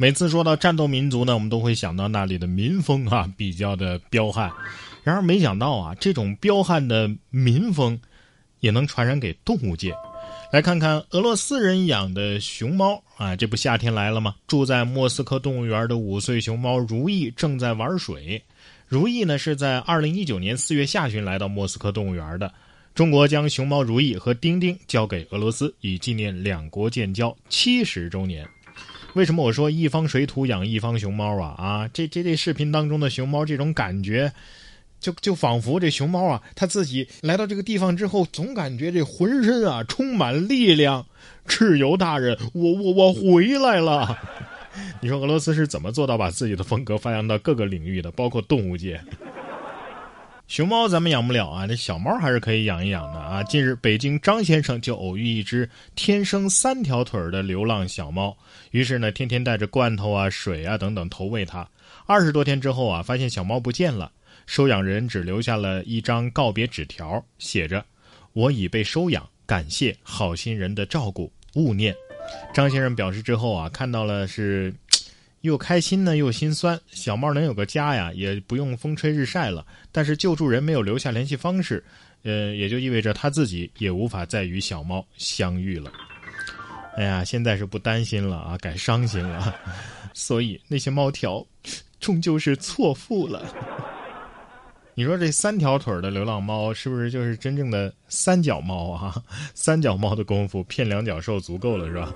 每次说到战斗民族呢，我们都会想到那里的民风啊比较的彪悍。然而没想到啊，这种彪悍的民风也能传染给动物界。来看看俄罗斯人养的熊猫啊，这不夏天来了吗？住在莫斯科动物园的五岁熊猫如意正在玩水。如意呢是在二零一九年四月下旬来到莫斯科动物园的。中国将熊猫如意和丁丁交给俄罗斯，以纪念两国建交七十周年。为什么我说一方水土养一方熊猫啊？啊，这这这视频当中的熊猫这种感觉，就就仿佛这熊猫啊，它自己来到这个地方之后，总感觉这浑身啊充满力量。蚩尤大人，我我我回来了！你说俄罗斯是怎么做到把自己的风格发扬到各个领域的，包括动物界？熊猫咱们养不了啊，这小猫还是可以养一养的啊。近日，北京张先生就偶遇一只天生三条腿的流浪小猫，于是呢，天天带着罐头啊、水啊等等投喂它。二十多天之后啊，发现小猫不见了，收养人只留下了一张告别纸条，写着：“我已被收养，感谢好心人的照顾，勿念。”张先生表示之后啊，看到了是。又开心呢，又心酸。小猫能有个家呀，也不用风吹日晒了。但是救助人没有留下联系方式，呃，也就意味着他自己也无法再与小猫相遇了。哎呀，现在是不担心了啊，改伤心了。所以那些猫条，终究是错付了。你说这三条腿的流浪猫，是不是就是真正的三脚猫啊？三脚猫的功夫骗两脚兽足够了，是吧？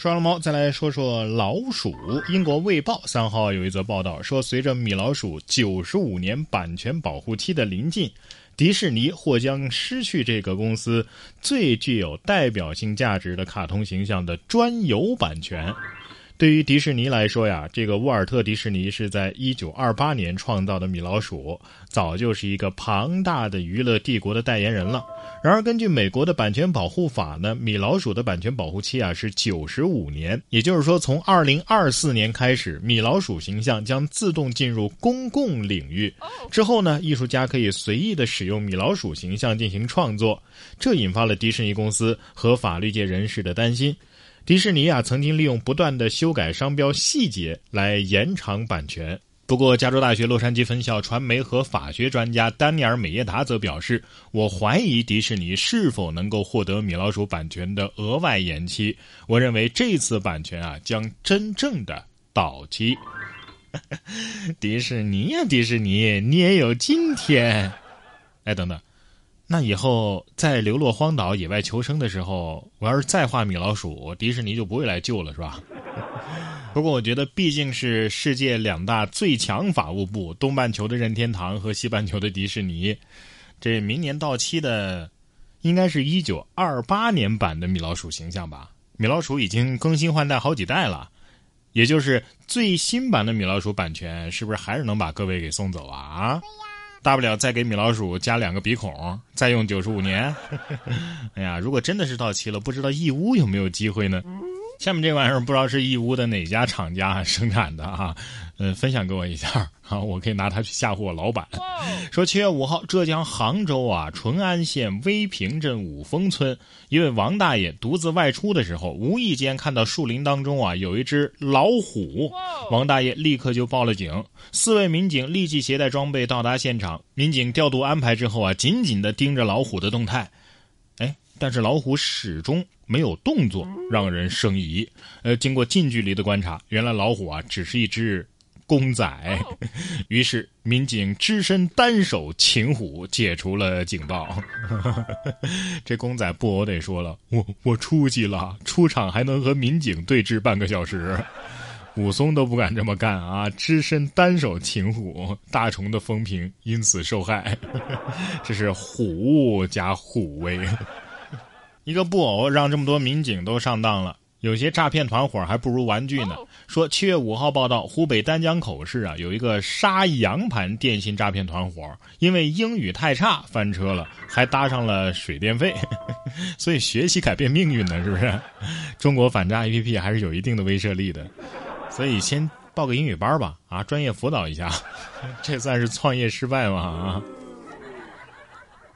说了猫，再来说说老鼠。英国《卫报》三号有一则报道说，随着米老鼠九十五年版权保护期的临近，迪士尼或将失去这个公司最具有代表性价值的卡通形象的专有版权。对于迪士尼来说呀，这个沃尔特·迪士尼是在一九二八年创造的米老鼠，早就是一个庞大的娱乐帝国的代言人了。然而，根据美国的版权保护法呢，米老鼠的版权保护期啊是九十五年，也就是说，从二零二四年开始，米老鼠形象将自动进入公共领域。之后呢，艺术家可以随意的使用米老鼠形象进行创作，这引发了迪士尼公司和法律界人士的担心。迪士尼啊，曾经利用不断的修改商标细节来延长版权。不过，加州大学洛杉矶分校传媒和法学专家丹尼尔·美耶达则表示：“我怀疑迪士尼是否能够获得米老鼠版权的额外延期。我认为这次版权啊，将真正的到期。”迪士尼呀，迪士尼，你也有今天！哎，等等。那以后在流落荒岛野外求生的时候，我要是再画米老鼠，迪士尼就不会来救了，是吧？不过我觉得毕竟是世界两大最强法务部，东半球的任天堂和西半球的迪士尼，这明年到期的，应该是一九二八年版的米老鼠形象吧？米老鼠已经更新换代好几代了，也就是最新版的米老鼠版权，是不是还是能把各位给送走啊？啊？大不了再给米老鼠加两个鼻孔，再用九十五年。哎呀，如果真的是到期了，不知道义乌有没有机会呢？下面这玩意儿不知道是义乌的哪家厂家生产的啊，嗯，分享给我一下啊，我可以拿它去吓唬我老板。说七月五号，浙江杭州啊淳安县威平镇五峰村一位王大爷独自外出的时候，无意间看到树林当中啊有一只老虎，王大爷立刻就报了警。四位民警立即携带装备到达现场，民警调度安排之后啊，紧紧的盯着老虎的动态。哎，但是老虎始终。没有动作，让人生疑。呃，经过近距离的观察，原来老虎啊只是一只公仔。于是民警只身单手擒虎，解除了警报。这公仔布偶得说了：“我我出息了，出场还能和民警对峙半个小时。”武松都不敢这么干啊！只身单手擒虎，大虫的风评因此受害。这是虎加虎威。一个布偶让这么多民警都上当了，有些诈骗团伙还不如玩具呢。说七月五号报道，湖北丹江口市啊有一个杀羊盘电信诈骗团伙，因为英语太差翻车了，还搭上了水电费。所以学习改变命运呢，是不是？中国反诈 APP 还是有一定的威慑力的，所以先报个英语班吧，啊，专业辅导一下，这算是创业失败吗？啊？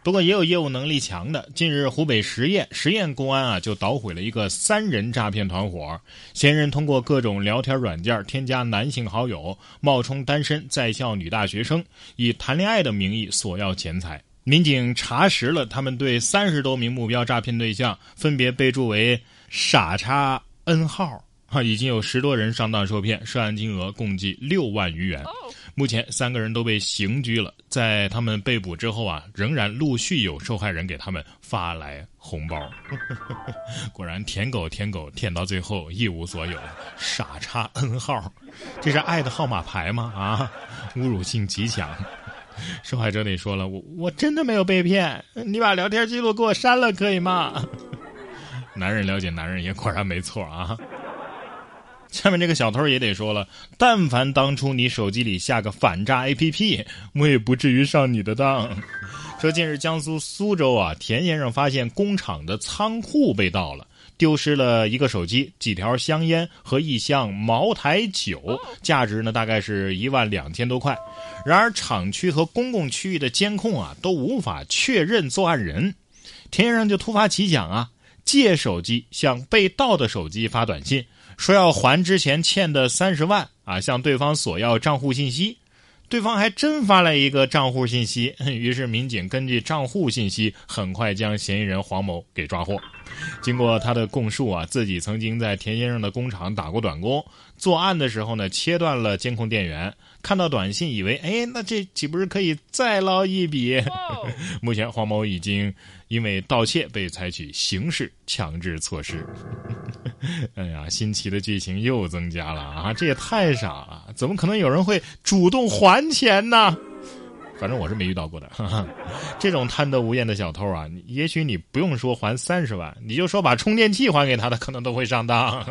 不过也有业务能力强的。近日，湖北十堰十堰公安啊就捣毁了一个三人诈骗团伙，嫌疑人通过各种聊天软件添加男性好友，冒充单身在校女大学生，以谈恋爱的名义索要钱财。民警查实了他们对三十多名目标诈骗对象，分别备注为“傻叉 N 号”，啊，已经有十多人上当受骗，涉案金额共计六万余元。目前三个人都被刑拘了，在他们被捕之后啊，仍然陆续有受害人给他们发来红包。果然舔狗舔狗舔到最后一无所有，傻叉 N 号，这是爱的号码牌吗？啊，侮辱性极强。受害者得说了，我我真的没有被骗，你把聊天记录给我删了可以吗？男人了解男人也果然没错啊。下面这个小偷也得说了，但凡当初你手机里下个反诈 APP，我也不至于上你的当。说近日江苏苏州啊，田先生发现工厂的仓库被盗了，丢失了一个手机、几条香烟和一箱茅台酒，价值呢大概是一万两千多块。然而厂区和公共区域的监控啊都无法确认作案人，田先生就突发奇想啊，借手机向被盗的手机发短信。说要还之前欠的三十万啊，向对方索要账户信息，对方还真发来一个账户信息。于是民警根据账户信息，很快将嫌疑人黄某给抓获。经过他的供述啊，自己曾经在田先生的工厂打过短工，作案的时候呢，切断了监控电源，看到短信以为，哎，那这岂不是可以再捞一笔？目前黄某已经因为盗窃被采取刑事强制措施。哎呀，新奇的剧情又增加了啊！这也太傻了，怎么可能有人会主动还钱呢？反正我是没遇到过的。这种贪得无厌的小偷啊，也许你不用说还三十万，你就说把充电器还给他，他可能都会上当。